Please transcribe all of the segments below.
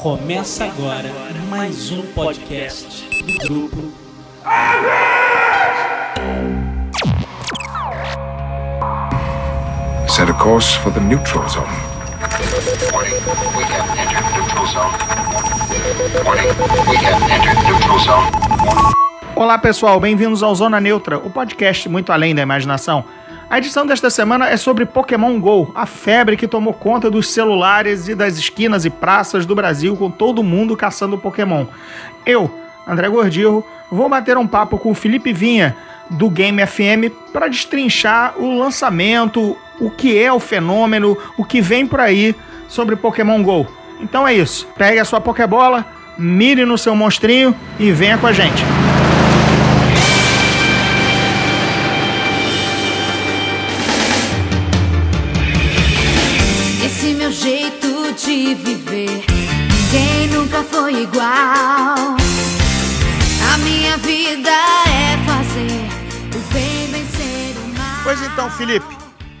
Começa agora mais um podcast do grupo. Set a course for the neutral zone. Warning, we have entered neutral zone. Warning, we have entered neutral zone. Olá pessoal, bem-vindos ao Zona Neutra, o podcast muito além da imaginação. A edição desta semana é sobre Pokémon GO, a febre que tomou conta dos celulares e das esquinas e praças do Brasil com todo mundo caçando Pokémon. Eu, André Gordillo, vou bater um papo com o Felipe Vinha, do Game FM, para destrinchar o lançamento, o que é o fenômeno, o que vem por aí sobre Pokémon GO. Então é isso, pegue a sua Pokébola, mire no seu monstrinho e venha com a gente. Igual. A minha vida é fazer o bem vencer o mal. Pois então, Felipe,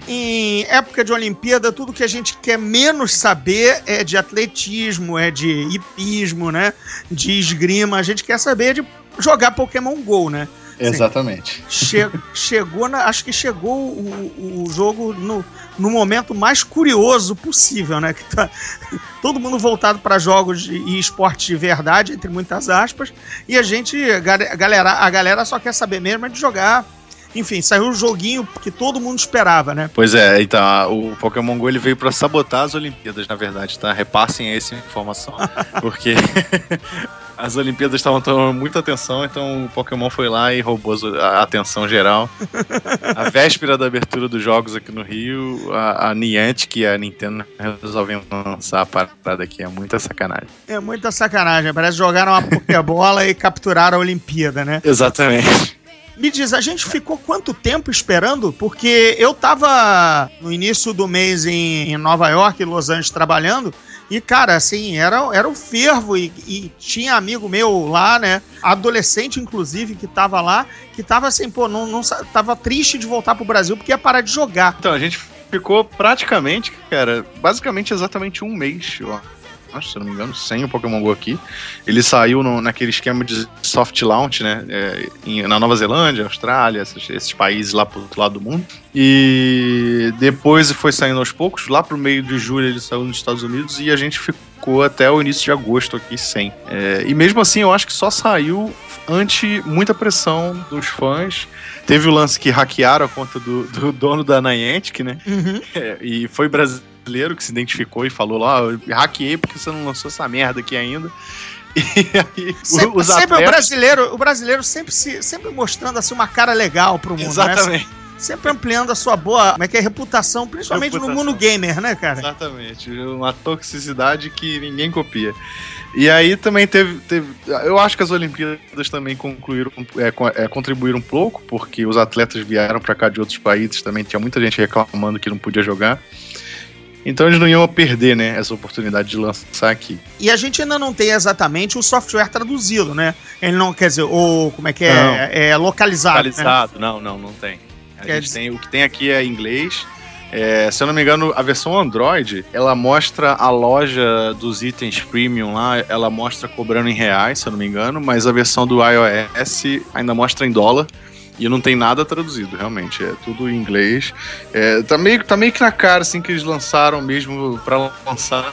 em época de Olimpíada, tudo que a gente quer menos saber é de atletismo, é de hipismo, né? De esgrima. A gente quer saber de jogar Pokémon GO, né? Exatamente. Che- chegou na, acho que chegou o, o jogo no, no momento mais curioso possível, né? Que tá todo mundo voltado para jogos e esportes de verdade, entre muitas aspas, e a gente, a gale- a galera, a galera só quer saber mesmo é de jogar. Enfim, saiu o joguinho que todo mundo esperava, né? Pois é, então, o Pokémon GO ele veio pra sabotar as Olimpíadas, na verdade, tá? Repassem essa informação. Porque as Olimpíadas estavam tomando muita atenção, então o Pokémon foi lá e roubou a atenção geral. A véspera da abertura dos jogos aqui no Rio, a, a Niantic e a Nintendo resolvem lançar a parada aqui. É muita sacanagem. É muita sacanagem. Parece que jogaram uma Pokébola e capturaram a Olimpíada, né? Exatamente. Me diz, a gente ficou quanto tempo esperando? Porque eu tava no início do mês em, em Nova York, Los Angeles, trabalhando. E, cara, assim, era, era um fervo. E, e tinha amigo meu lá, né? Adolescente, inclusive, que tava lá, que tava assim, pô, não, não tava triste de voltar pro Brasil porque ia parar de jogar. Então, a gente ficou praticamente, cara, basicamente exatamente um mês, eu acho, se eu não me engano, sem o Pokémon GO aqui. Ele saiu no- naquele esquema de soft launch, né? é, em- na Nova Zelândia, Austrália, esses, esses países lá pro outro lado do mundo. E depois foi saindo aos poucos. Lá pro meio de julho ele saiu nos Estados Unidos e a gente ficou até o início de agosto aqui sem. É, e mesmo assim, eu acho que só saiu ante muita pressão dos fãs. Teve o lance que hackearam a conta do, do dono da Niantic, né? Uhum. É, e foi brasileiro que se identificou e falou lá, "Ó, eu hackeei porque você não lançou essa merda aqui ainda. E aí, Sempre, sempre o atletas... brasileiro, o brasileiro sempre, se, sempre mostrando assim uma cara legal pro mundo, né? Exatamente, Sempre ampliando a sua boa, como é que é, reputação, principalmente no Reputação. mundo gamer, né, cara? exatamente. Uma toxicidade que ninguém copia. E aí também teve, teve- Eu acho que as Olimpíadas também concluíram, é, é, contribuíram um pouco, porque os atletas vieram pra cá de outros países, também tinha muita gente reclamando que não podia jogar. Então eles não iam perder, né, essa oportunidade de lançar aqui. E a gente ainda não tem exatamente o software traduzido, né? Ele não, quer dizer, ou como é que Não. é? É localizado. né? Localizado? Não, não, não tem. A Quer gente dizer- tem. O que tem aqui é inglês. É, se eu não me engano, a versão Android, ela mostra a loja dos itens premium lá, ela mostra cobrando em reais, se eu não me engano, mas a versão do iOS ainda mostra em dólar. E não tem nada traduzido, realmente. É tudo em inglês. É, tá, meio, tá meio que na cara, assim, que eles lançaram mesmo pra lançar.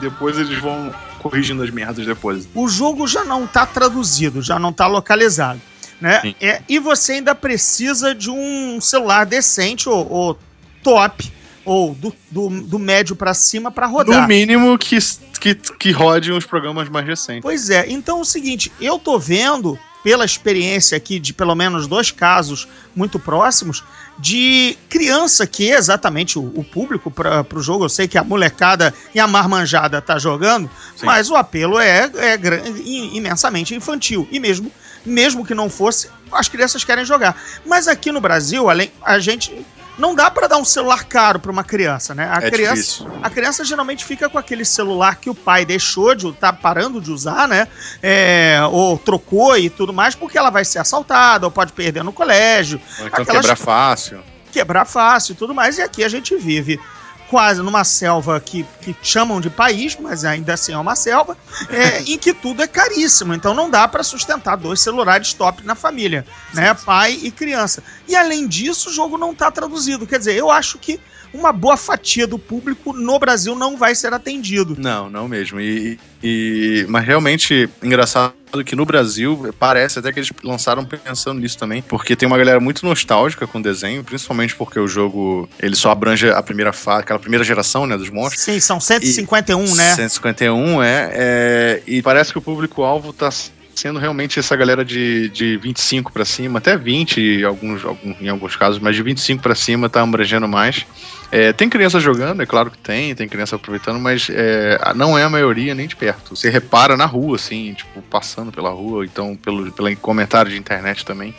Depois eles vão corrigindo as merdas depois. O jogo já não tá traduzido, já não tá localizado. Né? É, e você ainda precisa de um celular decente ou, ou top, ou do, do, do médio pra cima pra rodar. No mínimo que, que, que rode os programas mais recentes. Pois é, então é o seguinte, eu tô vendo, pela experiência aqui de pelo menos dois casos muito próximos, de criança que é exatamente o, o público para o jogo. Eu sei que a molecada e a marmanjada tá jogando, Sim. mas o apelo é, é imensamente infantil. E mesmo, mesmo que não fosse, as crianças querem jogar. Mas aqui no Brasil, além, a gente. Não dá para dar um celular caro para uma criança, né? A É criança, difícil. a criança geralmente fica com aquele celular que o pai deixou de tá parando de usar, né? É, ou trocou e tudo mais, porque ela vai ser assaltada ou pode perder no colégio, Ou então Aquelas- quebrar fácil. quebrar fácil e tudo mais. E aqui a gente vive quase numa selva que, que chamam de país, mas ainda assim é uma selva, é, em que tudo é caríssimo. Então não dá para sustentar dois celulares top na família, né? Pai e criança. E além disso, o jogo não tá traduzido. Quer dizer, eu acho que uma boa fatia do público no Brasil não vai ser atendido. Não, não mesmo. E, e, mas realmente, engraçado que no Brasil, parece até que eles lançaram pensando nisso também, porque tem uma galera muito nostálgica com o desenho, principalmente porque o jogo, ele só abrange a primeira fase, aquela primeira geração, né, dos monstros. Sim, são 151, e, né? 151, é, é, e parece que o público-alvo tá sendo realmente essa galera de, de 25 para cima, até 20 em alguns, alguns, em alguns casos, mas de 25 para cima tá abrangendo mais. É, tem criança jogando, é claro que tem, tem criança aproveitando, mas é, não é a maioria nem de perto. Você repara na rua, assim, tipo, passando pela rua, então pelo, pelo comentário de internet também.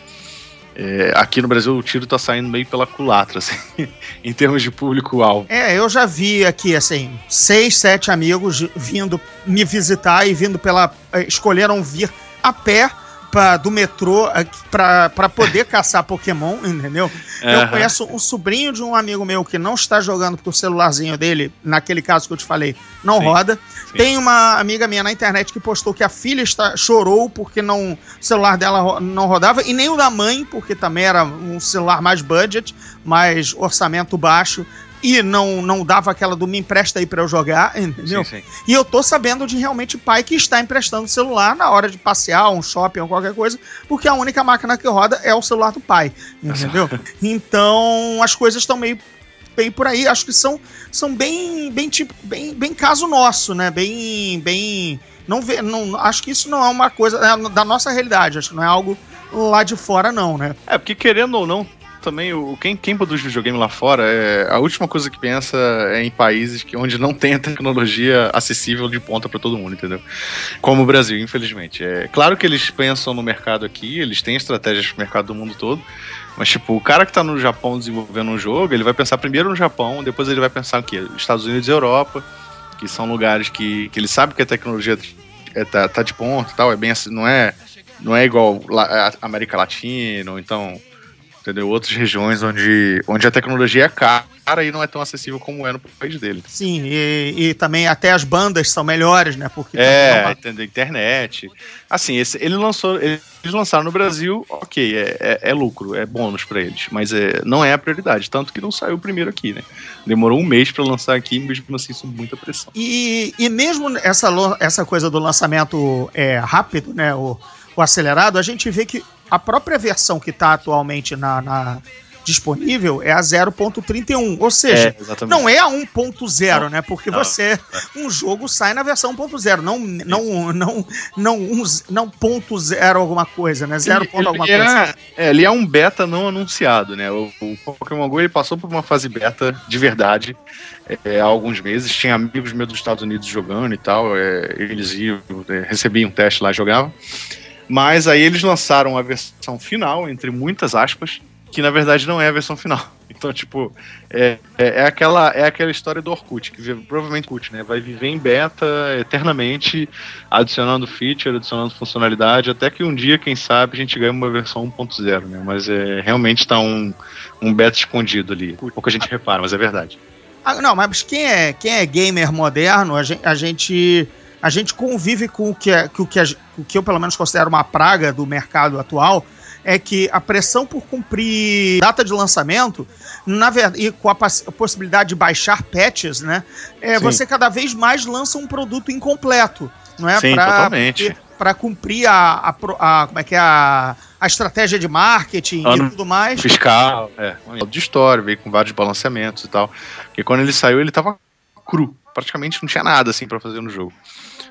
É, aqui no Brasil o tiro tá saindo meio pela culatra, assim, em termos de público-alvo. É, eu já vi aqui, assim, seis, sete amigos vindo me visitar e vindo pela. Eh, escolheram vir a pé do metrô para poder caçar Pokémon, entendeu? Uhum. Eu conheço um sobrinho de um amigo meu que não está jogando porque o celularzinho dele, naquele caso que eu te falei, não Sim. roda. Sim. Tem uma amiga minha na internet que postou que a filha está, chorou porque não, o celular dela não rodava, e nem o da mãe, porque também era um celular mais budget, mais orçamento baixo e não, não dava aquela do me empresta aí para eu jogar, entendeu? Sim, sim. E eu tô sabendo de realmente pai que está emprestando celular na hora de passear, um shopping ou qualquer coisa, porque a única máquina que roda é o celular do pai, entendeu? então as coisas estão meio bem por aí, acho que são, são bem bem tipo bem, bem caso nosso, né? Bem bem não vê, não acho que isso não é uma coisa é da nossa realidade, acho que não é algo lá de fora não, né? É, porque querendo ou não, também, o, quem, quem produz videogame lá fora, é, a última coisa que pensa é em países que, onde não tem a tecnologia acessível de ponta para todo mundo, entendeu? Como o Brasil, infelizmente. É claro que eles pensam no mercado aqui, eles têm estratégias pro mercado do mundo todo, mas, tipo, o cara que tá no Japão desenvolvendo um jogo, ele vai pensar primeiro no Japão, depois ele vai pensar o quê? Estados Unidos e Europa, que são lugares que, que ele sabe que a tecnologia é, tá, tá de ponta e tal, é bem assim, não é, não é igual a América Latina, ou então entendeu? Outras regiões onde, onde a tecnologia é cara e não é tão acessível como é no país dele. Sim, e, e também até as bandas são melhores, né? Porque é, entendeu? Internet. Assim, esse, ele lançou, eles lançaram no Brasil, ok, é, é, é lucro, é bônus para eles, mas é, não é a prioridade, tanto que não saiu primeiro aqui, né? Demorou um mês para lançar aqui, mesmo assim, sob muita pressão. E, e mesmo essa, essa coisa do lançamento é, rápido, né? O, o acelerado, a gente vê que a própria versão que está atualmente na, na, disponível é a 0.31, ou seja, é, não é a 1.0, né? Porque não, você um jogo sai na versão 1.0, não não não não um, não ponto zero alguma coisa, né? Zero ponto alguma coisa. É, é, ele é um beta não anunciado, né? O, o Pokémon Go ele passou por uma fase beta de verdade é, há alguns meses. Tinha amigos meus dos Estados Unidos jogando e tal. É, eles iam, é, recebiam um teste lá e jogavam. Mas aí eles lançaram a versão final, entre muitas aspas, que na verdade não é a versão final. Então, tipo, é, é, é aquela, é aquela história do Orkut, que provavelmente Orkut, né, vai viver em beta eternamente, adicionando feature, adicionando funcionalidade, até que um dia, quem sabe, a gente ganhe uma versão 1.0, né? Mas é, realmente está um, um beta escondido ali. Pouco a gente repara, mas é verdade. Ah, não, mas quem é, quem é gamer moderno, a gente, a gente a gente convive com o que, é, com o, que o que eu pelo menos considero uma praga do mercado atual, é que a pressão por cumprir data de lançamento, na verdade, e com a, a possibilidade de baixar patches, né? É, você cada vez mais lança um produto incompleto. Não é? Sim, pra, totalmente. Para cumprir a, a, a, Como é que é a, a estratégia de marketing ano e tudo mais. Fiscal, é. De história, veio com vários balanceamentos e tal. Porque quando ele saiu, ele tava cru. Praticamente não tinha nada assim para fazer no jogo.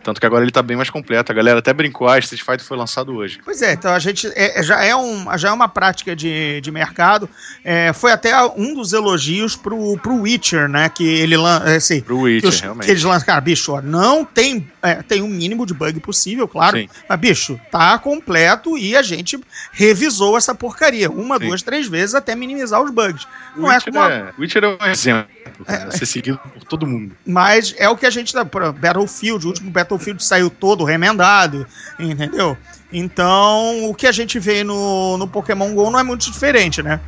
Tanto que agora ele tá bem mais completo. A galera até brincou, ah, Street Fighter foi lançado hoje. Pois é, então a gente é, é já, é um, já é uma prática de, de mercado. É, foi até um dos elogios pro, pro Witcher, né? Que ele. É, assim, pro Witcher, que, os, realmente. que eles lançam, cara, bicho, ó, não tem. É, tem um mínimo de bug possível, claro. Sim. Mas, bicho, tá completo e a gente revisou essa porcaria uma, Sim. duas, três vezes até minimizar os bugs. Não é Witcher é como. A... Witcher é um exemplo. É, ser seguido por todo mundo. Mas é o que a gente. Battlefield, o último Battlefield Battlefield saiu todo remendado, entendeu? Então, o que a gente vê no, no Pokémon GO não é muito diferente, né?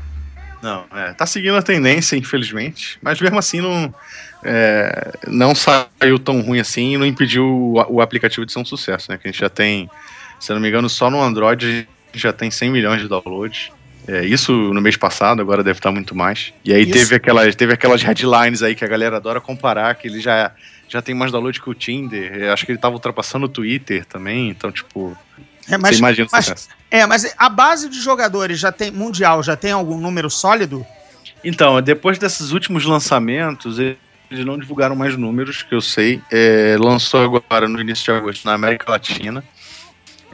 Não, é, tá seguindo a tendência, infelizmente, mas mesmo assim não, é, não saiu tão ruim assim e não impediu o, o aplicativo de ser um sucesso, né? Que a gente já tem, se não me engano, só no Android a gente já tem 100 milhões de downloads. É, isso no mês passado, agora deve estar muito mais. E aí teve aquelas, teve aquelas headlines aí que a galera adora comparar, que ele já, já tem mais download que o Tinder. Eu acho que ele tava ultrapassando o Twitter também, então, tipo. É, mas, você imagina mas, é, mas a base de jogadores já tem mundial, já tem algum número sólido? Então, depois desses últimos lançamentos, eles não divulgaram mais números, que eu sei. É, lançou agora no início de agosto na América Latina.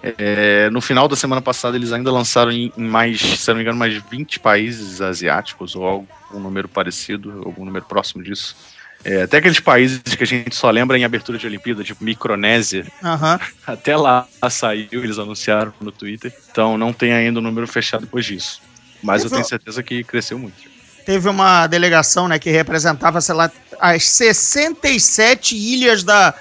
É, no final da semana passada, eles ainda lançaram em, em mais, se não me engano, mais 20 países asiáticos, ou algum número parecido, algum número próximo disso. É, até aqueles países que a gente só lembra em abertura de Olimpíada, tipo Micronésia, Aham. até lá saiu, eles anunciaram no Twitter. Então não tem ainda um número fechado depois disso. Mas eu tenho certeza que cresceu muito. Teve uma delegação, né, que representava, sei lá, as 67 ilhas da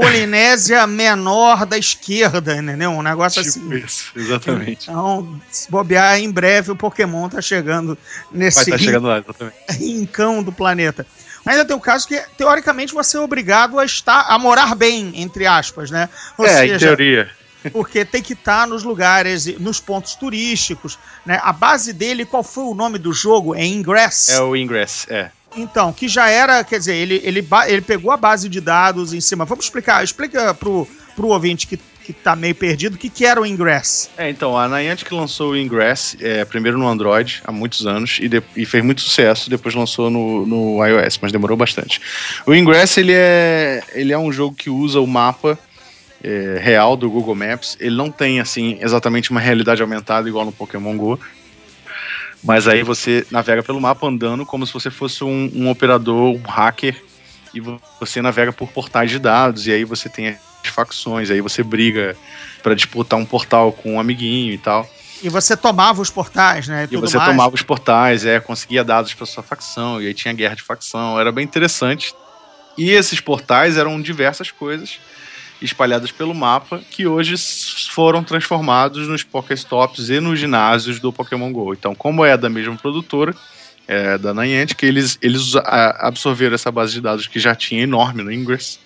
Polinésia Menor da esquerda, entendeu? Um negócio assim. Tipo isso, exatamente. Então, se bobear, em breve o Pokémon tá chegando Vai nesse estar chegando lá, exatamente. rincão do planeta. Ainda tem o caso que, teoricamente, você é obrigado a estar, a morar bem, entre aspas, né? Ou é, em seja, teoria. porque tem que estar nos lugares, nos pontos turísticos, né? A base dele, qual foi o nome do jogo? É Ingress. É o Ingress, é. Então, que já era, quer dizer, ele, ele, ele pegou a base de dados em cima. Vamos explicar, explica pro, pro ouvinte que, que tá meio perdido o que, que era o Ingress. É, então, a Niantic lançou o Ingress, é, primeiro no Android, há muitos anos, e, de- e fez muito sucesso, depois lançou no, no iOS, mas demorou bastante. O Ingress, ele é, ele é um jogo que usa o mapa é, real do Google Maps, ele não tem, assim, exatamente uma realidade aumentada igual no Pokémon GO, mas aí você navega pelo mapa andando como se você fosse um, um operador, um hacker, e vo- você navega por portais de dados, e aí você tem as facções, aí você briga para disputar um portal com um amiguinho e tal. E você tomava os portais, né? E tudo você mais. tomava os portais, é, conseguia dados para sua facção, e aí tinha guerra de facção, era bem interessante. E esses portais eram diversas coisas espalhadas pelo mapa que hoje foram transformados nos Pokéstops e nos ginásios do Pokémon GO. Então, como é da mesma produtora, é, da Niantic, eles, eles absorveram essa base de dados que já tinha enorme no Ingress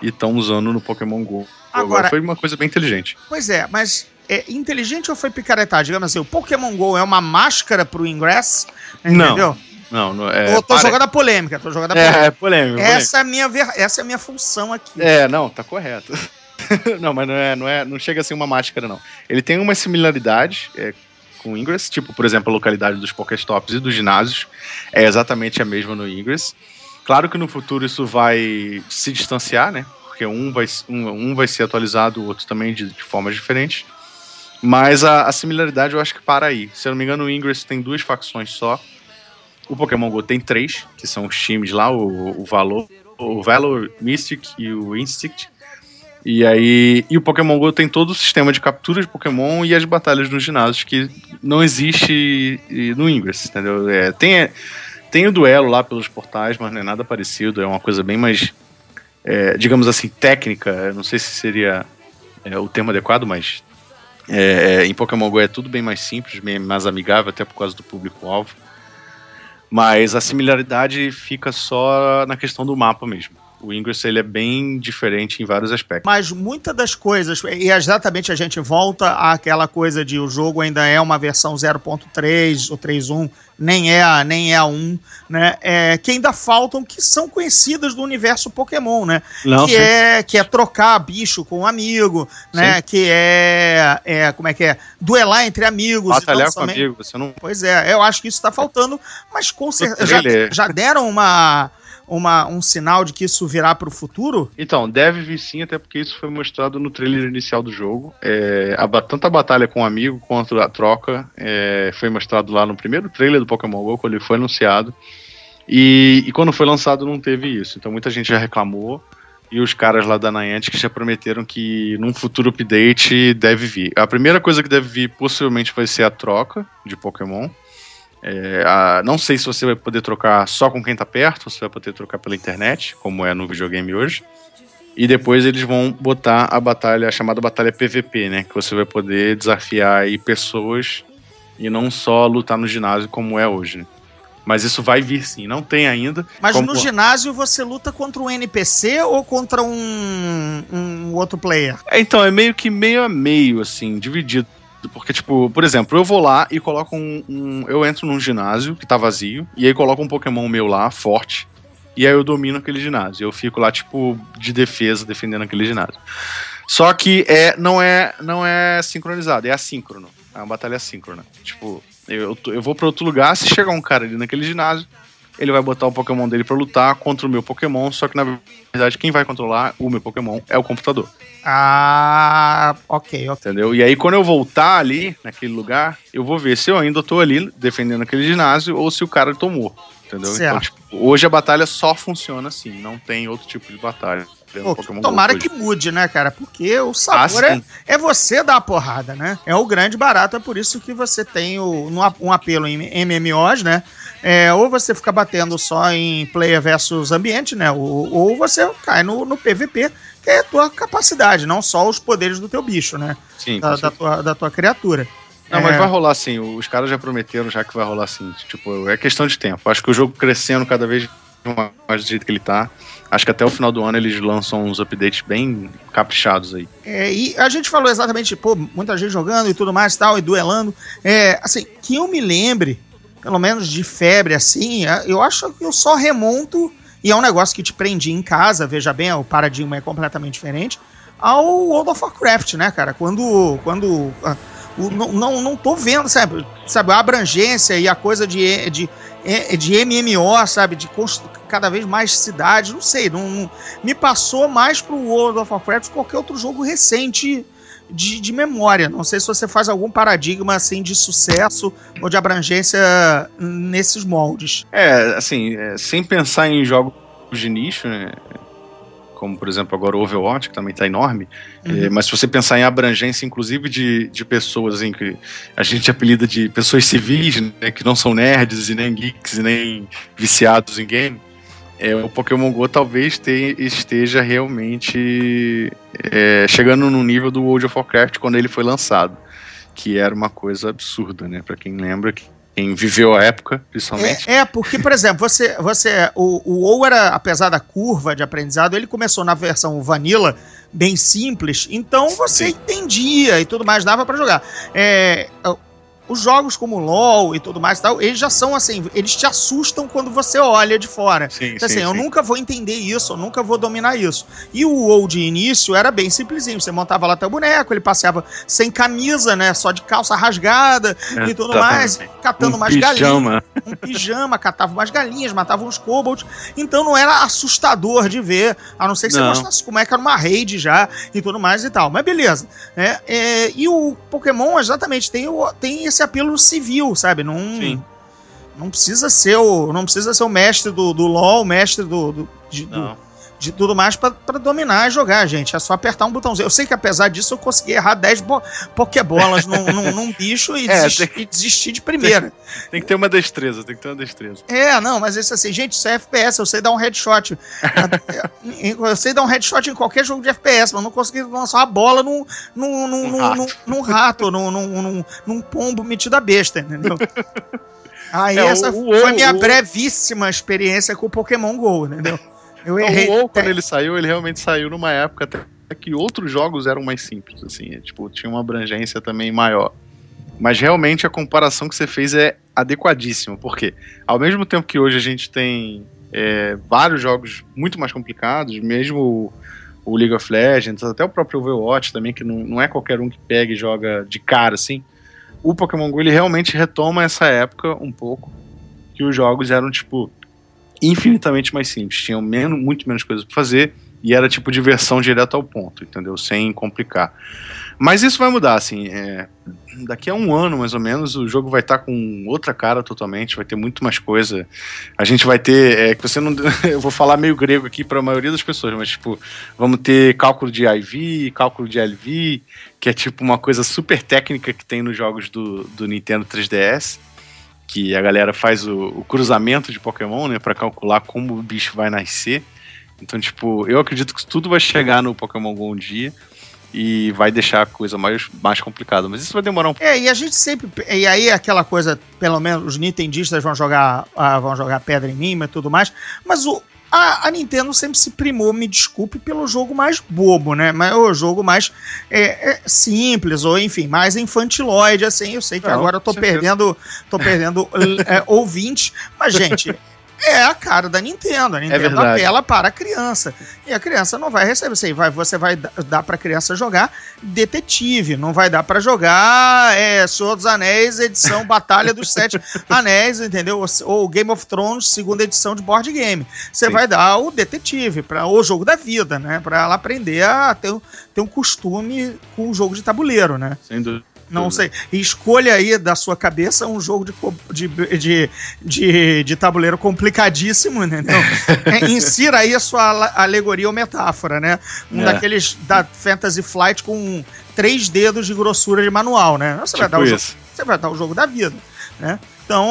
e estão usando no Pokémon GO. Agora- foi uma coisa bem inteligente. Pois é, mas é inteligente ou foi picaretagem? Digamos assim, o Pokémon GO é uma máscara pro Ingress? Não, Entendeu? Não, não é. eu tô jogando a polêmica, tô jogando a polêmica. É, é polêmico. essa, é a minha essa é a minha função aqui. É, não, tá correto. não, mas não é, não é, não chega a ser uma máscara, não. Ele tem uma similaridade é, com o Ingress, tipo, por exemplo, a localidade dos Pokéstops e dos ginásios é exatamente a mesma no Ingress. Claro que no futuro isso vai se distanciar, né? Porque um vai, um, um vai ser atualizado, o outro também de, de formas diferentes. Mas a, a similaridade eu acho que para aí. Se eu não me engano, o Ingress tem duas facções só. O Pokémon GO tem três, que são os times lá, o, o Valor, o Valor, Mystic e o Instinct. E aí, e o Pokémon GO tem todo o sistema de captura de Pokémon e as batalhas nos ginásios que não existe no Ingress, entendeu? É, tem, tem o duelo lá pelos portais, mas não é nada parecido, é uma coisa bem mais, é, digamos assim, técnica. Não sei se seria é, o termo adequado, mas é, em Pokémon GO é tudo bem mais simples, bem mais amigável, até por causa do público-alvo. Mas a similaridade fica só na questão do mapa mesmo. O Ingress ele é bem diferente em vários aspectos. Mas muitas das coisas, e exatamente a gente volta àquela coisa de o jogo ainda é uma versão 0.3 ou 3.1, nem é a, nem é a 1, né? É, que ainda faltam, que são conhecidas do universo Pokémon, né? Não, que, sim. é, que é trocar bicho com um amigo, né? Que é, é. Como é que é? Duelar entre amigos. Batalhar então com também- amigo, você não. Pois é, eu acho que isso tá faltando, mas com certeza. Já, já deram uma, uma, um sinal de que isso virá pro futuro? Então, deve vir sim, até porque isso foi mostrado no trailer inicial do jogo. É, a, tanto a batalha com o amigo quanto a troca é, foi mostrado lá no primeiro trailer do Pokémon GO, quando ele foi anunciado. E, e quando foi lançado não teve isso. Então muita gente já reclamou. E os caras lá da Niantic já prometeram que num futuro update deve vir. A primeira coisa que deve vir possivelmente vai ser a troca de Pokémon. É, a- não sei se você vai poder trocar só com quem tá perto, ou se vai poder trocar pela internet, como é no videogame hoje. E depois eles vão botar a batalha, a chamada batalha PVP, né? Que você vai poder desafiar aí pessoas E não só lutar no ginásio como é hoje, né? Mas isso vai vir sim, não tem ainda. Mas Como- no ginásio você luta contra um NPC ou contra um, um outro player? É, então, é meio que meio a meio, assim, dividido. Porque, tipo, por exemplo, eu vou lá e coloco um, um- Eu entro num ginásio que tá vazio, e aí coloco um Pokémon meu lá, forte, e aí eu domino aquele ginásio. Eu fico lá, tipo, de defesa, defendendo aquele ginásio. Só que é, não, é, não é sincronizado, é assíncrono. É uma batalha assíncrona. Tipo, eu, eu vou pra outro lugar, se chegar um cara ali naquele ginásio, ele vai botar o Pokémon dele pra lutar contra o meu Pokémon, só que na verdade quem vai controlar o meu Pokémon é o computador. Ah, ok, ok. Entendeu? E aí, quando eu voltar ali, naquele lugar, eu vou ver se eu ainda tô ali defendendo aquele ginásio ou se o cara tomou. Entendeu? Certo. Então, tipo, hoje a batalha só funciona assim, não tem outro tipo de batalha. do Pô, tomara que mude, né, cara? Porque o sabor Ah, é, é você dar a porrada, né? É o grande barato, é por isso que você tem o, um apelo em MMOs, né? É, ou você fica batendo só em player versus ambiente, né? Ou, ou você cai no, no PVP, que é a tua capacidade, não só os poderes do teu bicho, né? Sim, Da, da tua, da tua criatura. Não, mas É. vai rolar sim. Os caras já prometeram já que vai rolar sim. Tipo, é questão de tempo. Acho que o jogo crescendo cada vez mais do jeito que ele tá. Acho que até o final do ano eles lançam uns updates bem caprichados aí. É, e a gente falou exatamente, pô, muita gente jogando e tudo mais e tal, e duelando. É, assim, que eu me lembre, pelo menos de febre assim, é, eu acho que eu só remonto, e é um negócio que te prendi em casa, veja bem, o paradigma é completamente diferente, ao World of Warcraft, né, cara? Quando. quando ah, não, não, não tô vendo, sabe, sabe, a abrangência e a coisa de, de, de MMO, sabe, de cada vez mais cidades, não sei, não, não- me passou mais pro World of Warcraft que qualquer outro jogo recente de, de memória. Não sei se você faz algum paradigma assim de sucesso ou de abrangência nesses moldes. É, assim, é, sem pensar em jogos de nicho, né? Como, por exemplo, agora o Overwatch, que também tá enorme. Uhum. É, mas se você pensar em abrangência, inclusive, de, de pessoas, assim, que a gente apelida de pessoas civis, né? Que não são nerds e nem geeks e nem viciados em game. É, o Pokémon GO talvez te- esteja realmente é, chegando no nível do World of Warcraft quando ele foi lançado. Que era uma coisa absurda, né? Pra quem lembra, quem viveu a época, principalmente. É, é, porque, por exemplo, você, você o, o WoW era, apesar da curva de aprendizado, ele começou na versão vanilla, bem simples, então você Sim. entendia e tudo mais, dava pra jogar. É, os jogos como LoL e tudo mais e tal, eles já são assim, eles te assustam quando você olha de fora. Sim, Então, assim, eu nunca vou entender isso, eu nunca vou dominar isso. E o WoW de início era bem simplesinho. Você montava lá teu boneco, ele passeava sem camisa, né? Só de calça rasgada e tudo mais, catando um umas galinhas pijama. um pijama, catava umas galinhas, matava uns kobolds. Então não era assustador de ver, a não ser que você Não. mostrasse como é que era uma raid já e tudo mais e tal. Mas beleza. né? É, e o Pokémon, exatamente, tem, o, tem esse apelo civil, sabe? Não, Sim. não precisa ser o. Não precisa ser o mestre do, do LOL, o mestre do. do- de, do-. De tudo mais pra, pra dominar e jogar, gente. É só apertar um botãozinho. Eu sei que apesar disso eu consegui errar 10 bo- pokebolas num, num- num bicho e, É, desistir, tem- e desistir de primeira. Tem que ter uma destreza, tem que ter uma destreza. É, não, mas isso assim, gente, isso é FPS, eu sei dar um headshot. eu sei dar um headshot em qualquer jogo de FPS, mas eu não consegui lançar uma bola num, num, num, Um rato. num, num rato, num, num, num, num pombo metido a besta, entendeu? Aí É, essa o- foi o- minha o- brevíssima experiência com o Pokémon GO, entendeu? Eu O errei. WoW, quando ele saiu, ele realmente saiu numa época até que outros jogos eram mais simples, assim, é, tipo, tinha uma abrangência também maior. Mas realmente a comparação que você fez é adequadíssima, porque ao mesmo tempo que hoje a gente tem é, vários jogos muito mais complicados, mesmo o, o League of Legends, até o próprio Overwatch também, que não, não é qualquer um que pega e joga de cara, assim, o Pokémon GO ele realmente retoma essa época um pouco, que os jogos eram, tipo, infinitamente mais simples, tinham menos, muito menos coisas pra fazer e era tipo diversão direto ao ponto, entendeu? Sem complicar. Mas isso vai mudar, assim. é, daqui a um ano, mais ou menos, o jogo vai estar com outra cara totalmente, vai ter muito mais coisa. A gente vai ter. É, que você não. Eu vou falar meio grego aqui para a maioria das pessoas, mas tipo, vamos ter cálculo de IV, cálculo de LV, que é tipo uma coisa super técnica que tem nos jogos do, do Nintendo 3DS que a galera faz o, o cruzamento de Pokémon, né, para calcular como o bicho vai nascer. Então, tipo, eu acredito que tudo vai chegar no Pokémon GO um dia. e vai deixar a coisa mais, mais complicada. Mas isso vai demorar um pouco. É, e a gente sempre. E aí aquela coisa, pelo menos os nintendistas vão jogar, ah, vão jogar pedra em mim e tudo mais. Mas o, a, a Nintendo sempre se primou, me desculpe, pelo jogo mais bobo, né? Mas o jogo mais é, é, simples, ou enfim, mais infantiloide, assim. Eu sei que Não, agora eu tô perdendo, tô perdendo é, ouvintes, mas, gente. É a cara da Nintendo. A Nintendo verdade. apela para a criança. E a criança não vai receber. Você vai, você vai da- dar para a criança jogar detetive. Não vai dar para jogar é, Senhor dos Anéis, edição Batalha dos Sete Anéis, entendeu? Ou, Game of Thrones, segunda edição de board game. Você Sim. vai dar o detetive, para o jogo da vida, né? Para ela aprender a ter, um- ter um costume com o jogo de tabuleiro, né? Sem dúvida. Não sei. Escolha aí da sua cabeça um jogo de, de, de, de, de tabuleiro complicadíssimo, entendeu? É, Insira aí a sua alegoria ou metáfora, né? Um É. daqueles da Fantasy Flight com três dedos de grossura de manual, né? Você, vai, Tipo dar o jogo, você vai dar o jogo da vida, né? Então,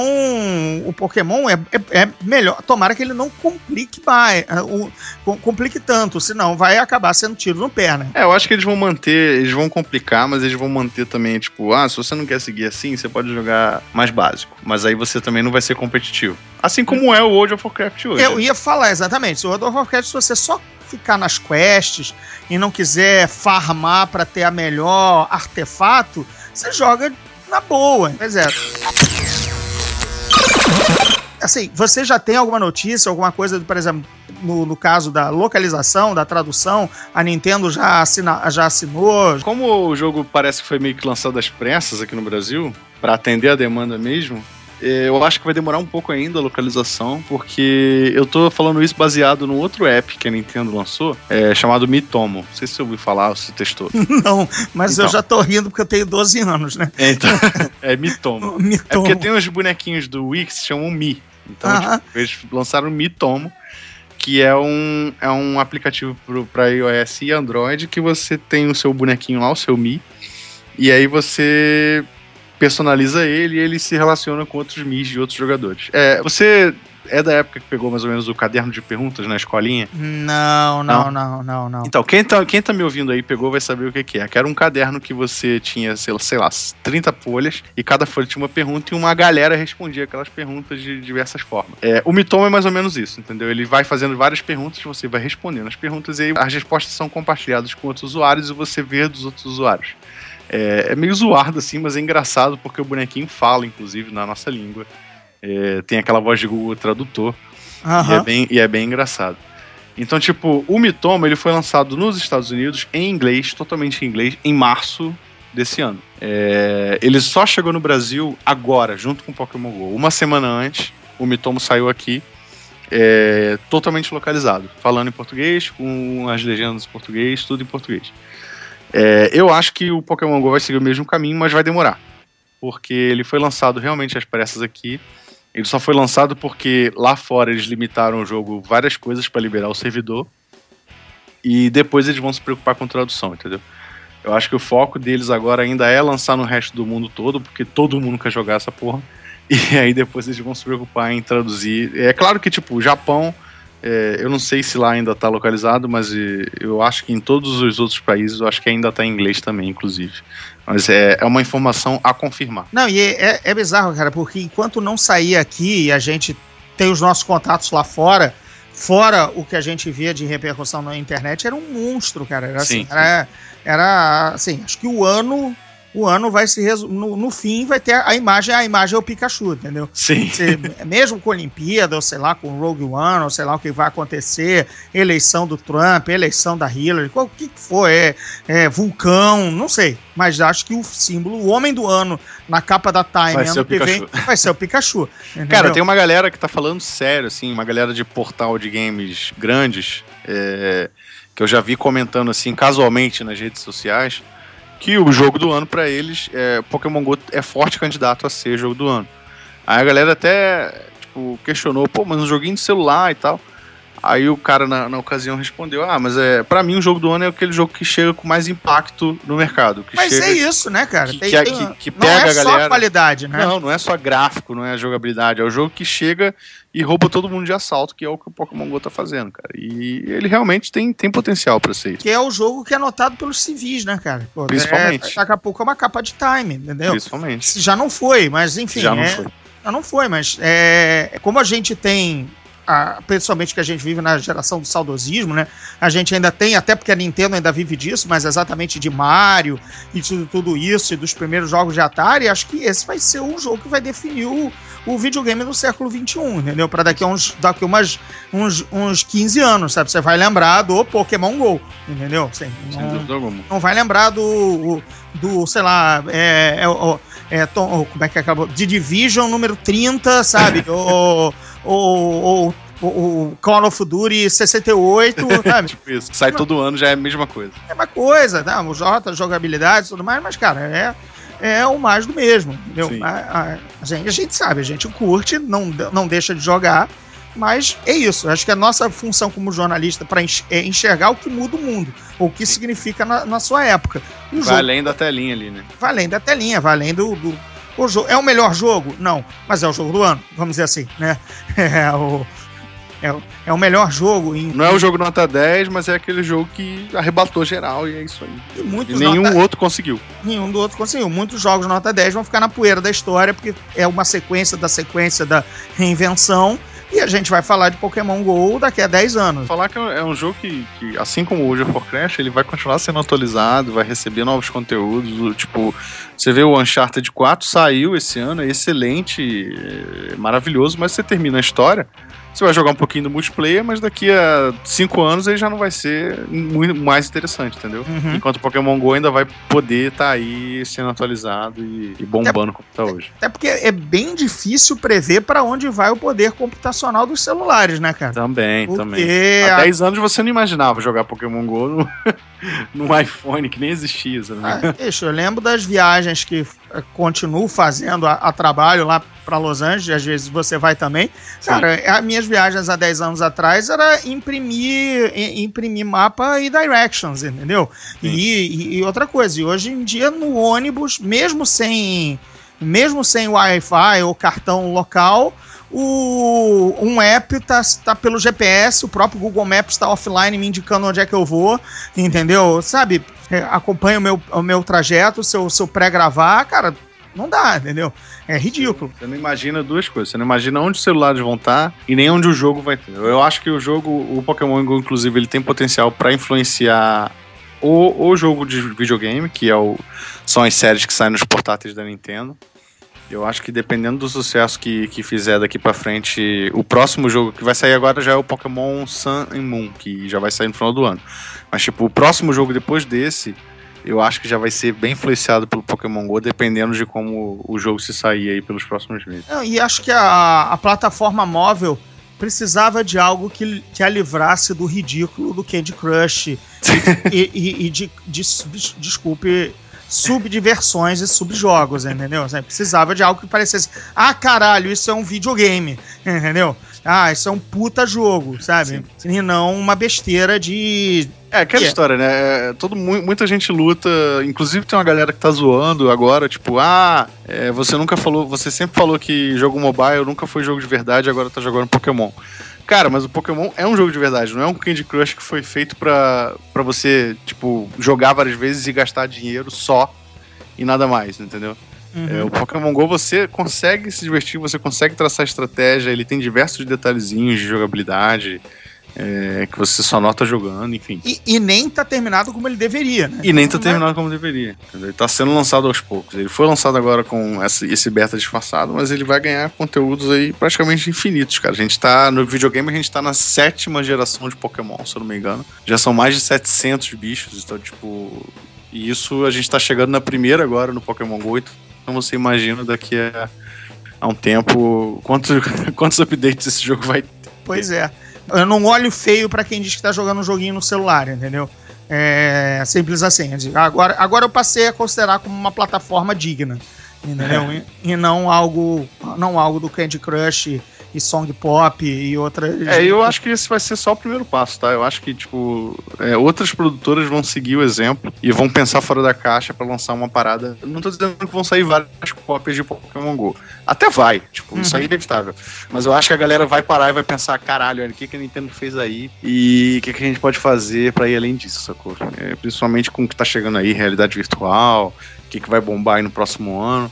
o Pokémon é, é, é melhor. Tomara que ele não complique mais, é, o- com- complique tanto, senão vai acabar sendo tiro no pé, né? É, eu acho que eles vão manter, eles vão complicar, mas eles vão manter também, tipo, ah, se você não quer seguir assim, você pode jogar mais básico. Mas aí você também não vai ser competitivo. Assim como é o World of Warcraft hoje. Eu ia falar exatamente. Se o World of Warcraft, se você só ficar nas quests e não quiser farmar pra ter a melhor artefato, você joga na boa. Pois é. Assim, você já tem alguma notícia, alguma coisa, por exemplo, no, no caso da localização, da tradução, a Nintendo já, assina, já assinou? Como o jogo parece que foi meio que lançado às pressas aqui no Brasil, pra atender a demanda mesmo, eu acho que vai demorar um pouco ainda a localização, porque eu tô falando isso baseado no outro app que a Nintendo lançou, é, chamado Mitomo. Não sei se você ouviu falar ou se testou. Não, mas eu Então. já tô rindo porque eu tenho 12 anos, né? Então, é Mitomo. É porque tem uns bonequinhos do Wii que se chamam Mi. Então, Aham. tipo, eles lançaram o Mi Tomo, que é um, é um aplicativo para iOS e Android que você tem o seu bonequinho lá, o seu Mi, e aí você personaliza ele e ele se relaciona com outros Mis de outros jogadores. É, você é da época que pegou mais ou menos o caderno de perguntas na escolinha? Não, não, não, não, não. Então, quem tá, quem tá me ouvindo aí pegou vai saber o que, que é. Que era um caderno que você tinha, sei lá, sei lá, 30 folhas, e cada folha tinha uma pergunta e uma galera respondia aquelas perguntas de diversas formas. É, o Mitom é mais ou menos isso, entendeu? Ele vai fazendo várias perguntas, você vai respondendo as perguntas e aí as respostas são compartilhadas com outros usuários e você vê dos outros usuários. É, é meio zoado assim, mas é engraçado porque o bonequinho fala, inclusive, na nossa língua. É, tem aquela voz de Google Tradutor. E, é bem, e é bem engraçado. Então, tipo, o Mitomo ele foi lançado nos Estados Unidos em inglês, totalmente em inglês, em março desse ano. É, ele só chegou no Brasil agora, junto com o Pokémon GO. Uma semana antes, o Mitomo saiu aqui, é, totalmente localizado, falando em português, com as legendas em português, tudo em português. É, eu acho que o Pokémon GO vai seguir o mesmo caminho, mas vai demorar. Porque ele foi lançado realmente às pressas aqui. Ele só foi lançado porque lá fora eles limitaram o jogo várias coisas para liberar o servidor. E depois eles vão se preocupar com tradução, entendeu? Eu acho que o foco deles agora ainda é lançar no resto do mundo todo, porque todo mundo quer jogar essa porra. E aí depois eles vão se preocupar em traduzir. É claro que, tipo, o Japão, é, eu não sei se lá ainda tá localizado, mas é, eu acho que em todos os outros países, eu acho que ainda tá em inglês também, inclusive. Mas é, é uma informação a confirmar. Não, e é, é bizarro, cara, porque enquanto não sair aqui e a gente tem os nossos contatos lá fora, fora o que a gente via de repercussão na internet, era um monstro, cara. Era assim, Sim, era, era assim, acho que o ano. O ano vai se resu- no, no fim vai ter a imagem, a imagem é o Pikachu, entendeu? Sim. Você- mesmo com a Olimpíada, ou sei lá, com o Rogue One, ou sei lá o que vai acontecer, eleição do Trump, eleição da Hillary, qual- o que que for, é, é vulcão, não sei. Mas acho que o símbolo, o homem do ano na capa da Time Vai ano ser o que vem Pikachu. vai ser o Pikachu. entendeu? Cara, tem uma galera que tá falando sério, assim, uma galera de portal de games grandes, é, que eu já vi comentando, assim, casualmente nas redes sociais, que o jogo do ano pra eles, é, Pokémon GO é forte candidato a ser jogo do ano. Aí a galera até, tipo, questionou, pô, mas um joguinho de celular e tal. Aí o cara na, na ocasião respondeu: Ah, mas é para mim o jogo do ano é aquele jogo que chega com mais impacto no mercado. Mas chega, é isso, né, cara? que- Tem- que- tem- que- que não pega é a só galera. qualidade, né? Não, não é só gráfico, não é jogabilidade. É o jogo que chega e rouba todo mundo de assalto, que é o que o Pokémon GO tá fazendo, cara. E ele realmente tem, tem potencial pra ser isso. Que é o jogo que é notado pelos civis, né, cara? Pô, Principalmente. É, daqui a pouco é uma capa de time, entendeu? Principalmente. Já não foi, mas enfim. Já não é- foi. Já não foi, mas é, como a gente tem. A- principalmente que a gente vive na geração do saudosismo, né? A gente ainda tem, até porque a Nintendo ainda vive disso, mas exatamente de Mario e de tudo isso, e dos primeiros jogos de Atari, acho que esse vai ser o jogo que vai definir o, o videogame do século XXI, entendeu? Para daqui a uns, daqui umas, uns, uns 15 anos, sabe? Você vai lembrar do Pokémon GO, entendeu? Assim, Sem não- não vai lembrar do, do sei lá, é, é, é, Tom- como é que acabou? De Division número 30, sabe? o, o, o, Call of Duty 68, sabe? Tipo isso. Sai todo ano já é a mesma coisa. É uma coisa, tá? O J, jogabilidade e tudo mais, mas, cara, é, é o mais do mesmo, entendeu? A, a- a gente, a gente sabe, a gente curte, não, não deixa de jogar, mas é isso. Acho que a nossa função como jornalista pra enx- é enxergar o que muda o mundo, ou o que significa na, na sua época. E o Vai jogo além da telinha ali, né? vai além da telinha, vai além do. do o jogo. É o melhor jogo? Não, mas é o jogo do ano, vamos dizer assim, né? É o, é, é o melhor jogo em, Não é o jogo nota 10, mas é aquele jogo que arrebatou geral e é isso aí. em muitos E nenhum nota- outro conseguiu. nenhum do outro conseguiu. Muitos jogos nota 10 vão ficar na poeira da história, porque é uma sequência da sequência da reinvenção. E a gente vai falar de Pokémon GO daqui a 10 anos. Falar que é um jogo que, que, assim como o of Warcraft, ele vai continuar sendo atualizado, vai receber novos conteúdos. Tipo, você vê o Uncharted 4 saiu esse ano, é excelente, é maravilhoso, mas você termina a história. Você vai jogar um pouquinho do multiplayer, mas daqui a 5 anos ele já não vai ser muito mais interessante, entendeu? Uhum. Enquanto o Pokémon GO ainda vai poder estar aí sendo atualizado e, e bombando como tá hoje. Até porque é bem difícil prever para onde vai o poder computacional dos celulares, né, cara? Também, Porque também. Há a- 10 anos você não imaginava jogar Pokémon GO no, no iPhone, que nem existia, sabe? Ah, bicho, eu lembro das viagens que continuo fazendo a, a trabalho lá para Los Angeles, às vezes você vai também. Cara, as minhas viagens há 10 anos atrás era imprimir, imprimir mapa e directions, entendeu? E, e- e outra coisa, e hoje em dia no ônibus, mesmo sem mesmo sem Wi-Fi ou cartão local, o, um app tá, tá pelo GPS, o próprio Google Maps está offline me indicando onde é que eu vou, entendeu? Sabe, é, acompanha o meu, o meu trajeto, se eu, eu pré-gravar, cara, não dá, entendeu? É ridículo. Você não imagina duas coisas. Você não imagina onde os celulares vão estar e nem onde o jogo vai ter. Eu acho que o jogo, o Pokémon Go, inclusive, ele tem potencial para influenciar o, o jogo de videogame, que é o, são as séries que saem nos portáteis da Nintendo. Eu acho que dependendo do sucesso que, que fizer daqui pra frente, o próximo jogo que vai sair agora já é o Pokémon Sun and Moon, que já vai sair no final do ano. Mas, tipo, o próximo jogo depois desse, eu acho que já vai ser bem influenciado pelo Pokémon GO, dependendo de como o jogo se sair aí pelos próximos meses. E acho que a, a plataforma móvel precisava de algo que, que a livrasse do ridículo do Candy Crush e, e- e de, de desculpe, subdiversões e subjogos, entendeu? Assim, precisava de algo que parecesse, ah, caralho, isso é um videogame, entendeu? Ah, isso é um puta jogo, sabe? E não uma besteira de... É, aquela Que é? história, né? É, Todo, mu- muita gente luta, inclusive tem uma galera que tá zoando agora, tipo, ah, é, você nunca falou, você sempre falou que jogo mobile nunca foi jogo de verdade, agora tá jogando Pokémon. Cara, mas o Pokémon é um jogo de verdade, não é um Candy Crush que foi feito pra, pra você, tipo, jogar várias vezes e gastar dinheiro só e nada mais, entendeu? Uhum. É, o Pokémon GO você consegue se divertir, você consegue traçar estratégia, ele tem diversos detalhezinhos de jogabilidade é, que você só nota jogando, enfim. E, e nem tá terminado como ele deveria, né? E nem tá Não é- terminado como deveria. entendeu? Ele tá sendo lançado aos poucos. Ele foi lançado agora com essa- esse beta disfarçado, mas ele vai ganhar conteúdos aí praticamente infinitos, cara. A gente tá no videogame, a gente tá na sétima geração de Pokémon, se eu não me engano. Já são mais de 700 bichos, então, tipo. E isso a gente tá chegando na primeira agora no Pokémon GO, então você imagina daqui a, a um tempo quantos, quantos updates esse jogo vai ter. Pois é. Eu não olho feio pra quem diz que tá jogando um joguinho no celular, entendeu? É simples assim. Agora, agora eu passei a considerar como uma plataforma digna, entendeu? E, e não algo não algo do Candy Crush e song pop e outras. É, eu acho que esse vai ser só o primeiro passo, tá? Eu acho que, tipo, é, outras produtoras vão seguir o exemplo e vão pensar fora da caixa pra lançar uma parada. Não tô dizendo que vão sair várias cópias de Pokémon GO. Até vai, tipo, isso aí é inevitável. Mas eu acho que a galera vai parar e vai pensar, caralho, olha, o que, que a Nintendo fez aí e o que, que a gente pode fazer pra ir além disso, sacou? É, principalmente com o que tá chegando aí, realidade virtual, o que, que vai bombar aí no próximo ano.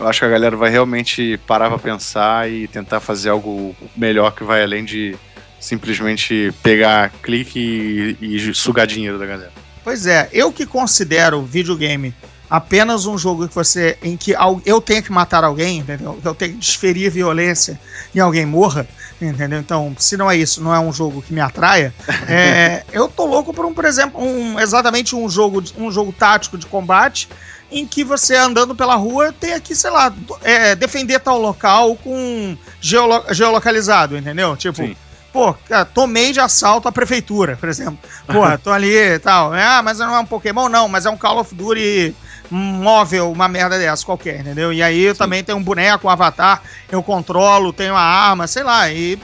Eu acho que a galera vai realmente parar pra pensar e tentar fazer algo melhor que vai além de simplesmente pegar clique e, e sugar dinheiro da galera. Pois é, eu que considero videogame apenas um jogo que você em que eu tenho que matar alguém, entendeu? Eu tenho que desferir violência e alguém morra, entendeu? Então, se não é isso, não é um jogo que me atraia. é, eu tô louco por um, por exemplo, um, exatamente um jogo, um jogo tático de combate em que você andando pela rua tem aqui, sei lá, é, defender tal local com geolo- geolocalizado, entendeu? Tipo, Sim. pô, cara, tomei de assalto a prefeitura, por exemplo. Pô, tô ali e tal. Ah, mas não é um Pokémon? Não, mas é um Call of Duty móvel, uma merda dessa qualquer, entendeu? E aí eu também tenho um boneco, um avatar, eu controlo, tenho uma arma, sei lá, e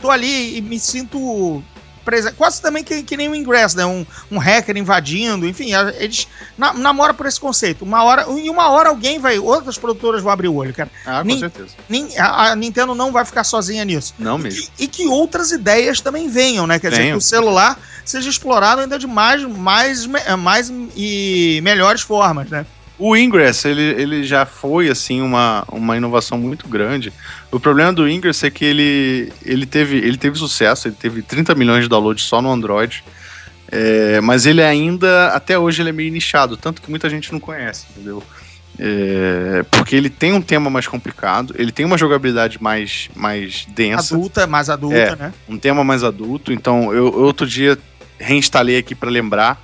tô ali e me sinto presa- quase também que, que nem o Ingress, né? Um, um hacker invadindo, enfim, eles na, namoram por esse conceito. Uma hora, e uma hora alguém vai, outras produtoras vão abrir o olho, cara. Ah, com Nem- certeza. Nem, a, a Nintendo não vai ficar sozinha nisso. Não E mesmo. que, e que outras ideias também venham, né? Quer dizer, que o celular seja explorado ainda de mais, mais, mais e melhores formas, né? O Ingress, ele, ele já foi, assim, uma, uma inovação muito grande. O problema do Ingress é que ele, ele, teve, ele teve sucesso, ele teve 30 milhões de downloads só no Android, é, mas ele ainda, até hoje, ele é meio nichado, tanto que muita gente não conhece, entendeu? É, porque ele tem um tema mais complicado, ele tem uma jogabilidade mais, mais densa, Adulta, mais adulta, É. né? um tema mais adulto. Então, eu, eu outro dia reinstalei aqui pra lembrar.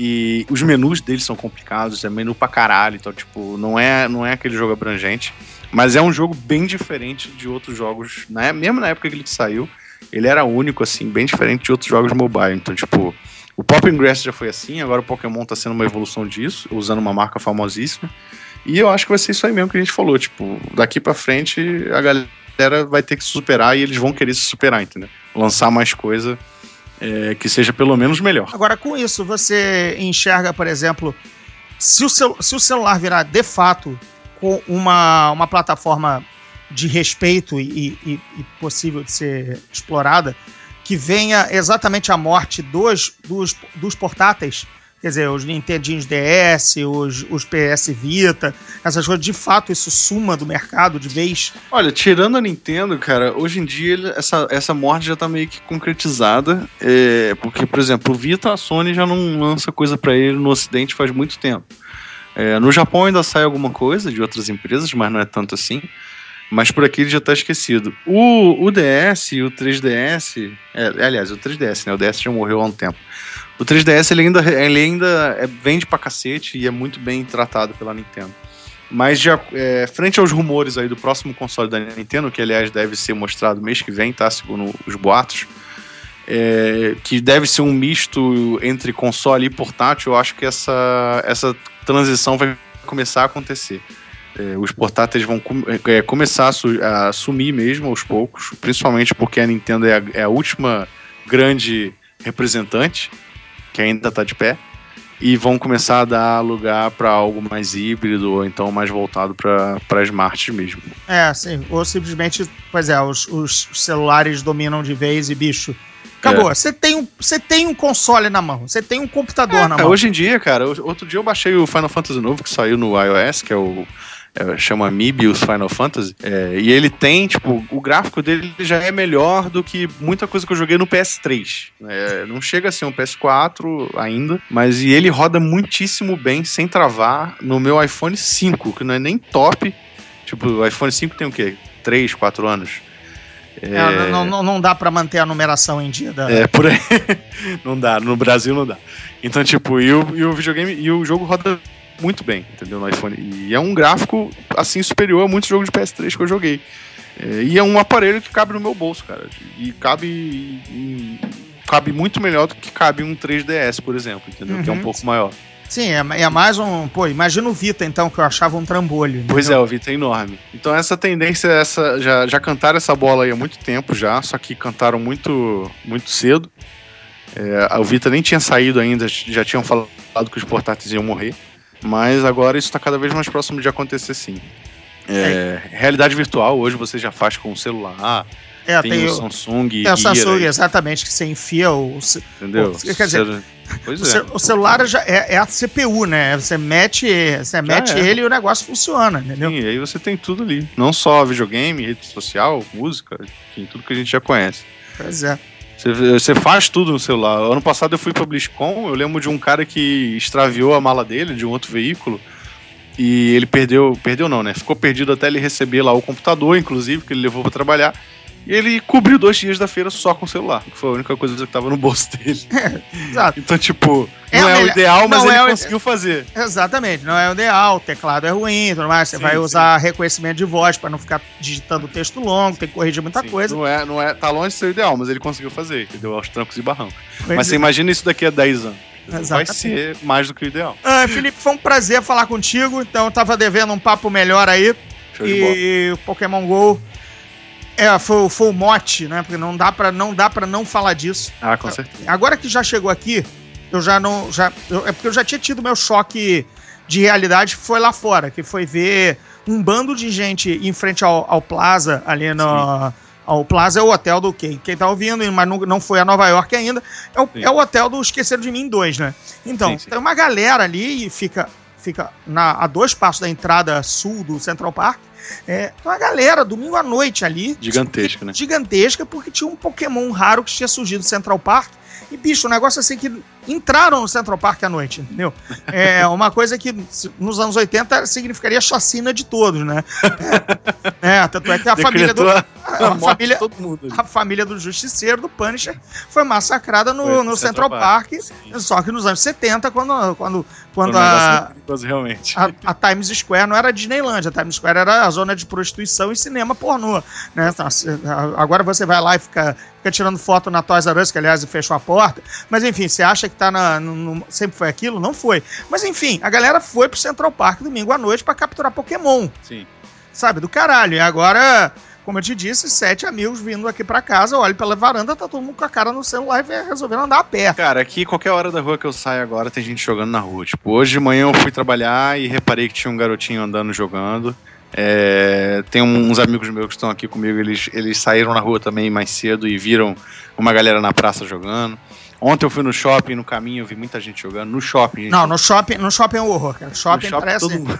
E os menus deles são complicados, é menu pra caralho. Então, tipo, não é, não é aquele jogo abrangente. Mas é um jogo bem diferente de outros jogos. Né? Mesmo na época que ele saiu, ele era único, assim, bem diferente de outros jogos mobile. Então, tipo, o Pop Ingress já foi assim, agora o Pokémon tá sendo uma evolução disso, usando uma marca famosíssima. E eu acho que vai ser isso aí mesmo que a gente falou. Tipo, daqui pra frente a galera vai ter que se superar e eles vão querer se superar, entendeu? Lançar mais coisa é, que seja pelo menos melhor. Agora, com isso, você enxerga, por exemplo, se o, se o celular virar de fato com uma, uma plataforma de respeito e, e- e possível de ser explorada, que venha exatamente a morte dos, dos, dos portáteis, quer dizer, os Nintendinhos DS, os, os PS Vita, essas coisas, de fato isso suma do mercado de vez. Olha, tirando a Nintendo, cara, hoje em dia essa, essa morte já tá meio que concretizada. é, porque, por exemplo, o Vita, a Sony já não lança coisa pra ele no Ocidente faz muito tempo. É, no Japão ainda sai alguma coisa de outras empresas, mas não é tanto assim. Mas por aqui ele já tá esquecido. O, o DS e o 3DS. é, aliás, o 3DS, né? O DS já morreu há um tempo. O 3DS ele ainda, ele ainda é- vende pra cacete e é muito bem tratado pela Nintendo. Mas já é, frente aos rumores aí do próximo console da Nintendo, que aliás deve ser mostrado mês que vem, tá? Segundo os boatos. é, que deve ser um misto entre console e portátil, eu acho que essa, essa transição vai começar a acontecer. É, os portáteis vão com- é, começar a, su- a sumir mesmo aos poucos, principalmente porque a Nintendo é a, é a última grande representante que ainda está de pé. E vão começar a dar lugar para algo mais híbrido ou então mais voltado para smarts mesmo. É, sim. Ou simplesmente, pois é, os, os celulares dominam de vez e bicho. Acabou. Você tem, um, tem um console na mão, você tem um computador na É, mão. hoje em dia, cara, outro dia eu baixei o Final Fantasy novo que saiu no iOS, que é o. é, chama Mibius Final Fantasy. é, e ele tem, tipo, o gráfico dele já é melhor do que muita coisa que eu joguei no PS3. É, não chega a ser um PS4 ainda, mas e ele roda muitíssimo bem, sem travar, no meu iPhone 5, que não é nem top. Tipo, o iPhone 5 tem o quê? 3, 4 anos. É, não, não, não dá pra manter a numeração em dia da. É, por aí. não dá, no Brasil não dá. Então, tipo, e o, e o videogame e o jogo roda muito bem, entendeu? No iPhone. E é um gráfico, assim, superior a muitos jogos de PS3 que eu joguei. É, e é um aparelho que cabe no meu bolso, cara. E cabe em, cabe muito melhor do que cabe um 3DS, por exemplo, entendeu? Que é um Uhum. pouco maior. Sim, é, é mais um. Pô, imagina o Vita, então, que eu achava um trambolho. Pois é, entendeu? o Vita é enorme. Então essa tendência, essa já, já cantaram essa bola aí há muito tempo já, só que cantaram muito, muito cedo. É, o Vita nem tinha saído ainda, já tinham falado que os portáteis iam morrer. Mas agora isso está cada vez mais próximo de acontecer sim. É, Realidade virtual hoje você já faz com o celular, É, tem, tem, o o, Samsung, tem o Samsung, exatamente, que você enfia o. entendeu? Pô, quer dizer, pois O, é. o celular já é, é a CPU, né? Você mete, você mete é. ele e o negócio funciona, entendeu? Sim, e aí você tem tudo ali. Não só videogame, rede social, música, enfim, tudo que a gente já conhece. Pois é. Você, faz tudo no celular. Ano passado eu fui pra BlizzCon, eu lembro de um cara que extraviou a mala dele, de um outro veículo, e ele perdeu, perdeu não, né? Ficou perdido até ele receber lá o computador, inclusive, que ele levou pra trabalhar. E ele cobriu dois dias da feira só com o celular, que foi a única coisa que tava no bolso dele. Exato. Então, tipo, É não é o ideal, mas ele é o- conseguiu fazer. Exatamente, não é o ideal, o teclado é ruim, tudo mais. Você Sim, vai sim. usar reconhecimento de voz para não ficar digitando texto longo, tem que corrigir muita Sim, coisa. Não é, não é, tá longe de ser o ideal, mas ele conseguiu fazer, entendeu? Aos trancos e barrancos. Pois Mas você é. imagina isso daqui a 10 anos. Vai ser mais do que o ideal. Ah, Felipe, foi um prazer falar contigo. Então, eu tava devendo um papo melhor aí. Show de bola. e o Pokémon GO é, foi, foi o mote, né? Porque não dá pra não, dá pra não falar disso. Ah, com certeza. Agora que já chegou aqui, eu já não. Já, eu- é porque eu já tinha tido meu choque de realidade que foi lá fora, que foi ver um bando de gente em frente ao, ao Plaza, ali no. Ao Plaza é o hotel do quem? Quem tá ouvindo, mas não, não foi a Nova York ainda. É o, Sim. é o hotel do Esqueceram de Mim 2, né? Então, Sim, sim. tem uma galera ali e fica, fica na, a dois passos da entrada sul do Central Park. É, uma galera, domingo à noite ali. Gigantesca, né? Gigantesca, porque tinha um Pokémon raro que tinha surgido no Central Park. E, bicho, um negócio assim que entraram no Central Park à noite, entendeu? É uma coisa que nos anos 80 significaria chacina de todos, né? É, é, tanto é que a família do. A, a família, a família do Justiceiro, do Punisher, foi massacrada no, Foi no Central Park. Só que nos anos 70, quando, quando, quando um a, realmente. a, a Times Square não era Disneyland, a Times Square era a zona de prostituição e cinema pornô. Né? Então, se- a- Agora você vai lá e fica, fica tirando foto na Toys R Us, que aliás fechou a porta. Mas enfim, você acha que tá na, no- no- sempre foi aquilo? Não foi. Mas enfim, a galera foi pro Central Park domingo à noite pra capturar Pokémon, Sim. sabe? Do caralho. E agora, como eu te disse, sete amigos vindo aqui pra casa, olho pela varanda, tá todo mundo com a cara no celular e resolvendo andar a pé. Cara, aqui qualquer hora da rua que eu saio agora tem gente jogando na rua. Tipo, hoje de manhã eu fui trabalhar e reparei que tinha um garotinho andando jogando. É, tem uns amigos meus que estão aqui comigo, eles, eles saíram na rua também mais cedo e viram uma galera na praça jogando. Ontem eu fui no shopping, no caminho eu vi muita gente jogando. No shopping, gente. Não, no shopping, no shopping é um horror, cara. No Shopping, parece. todo mundo.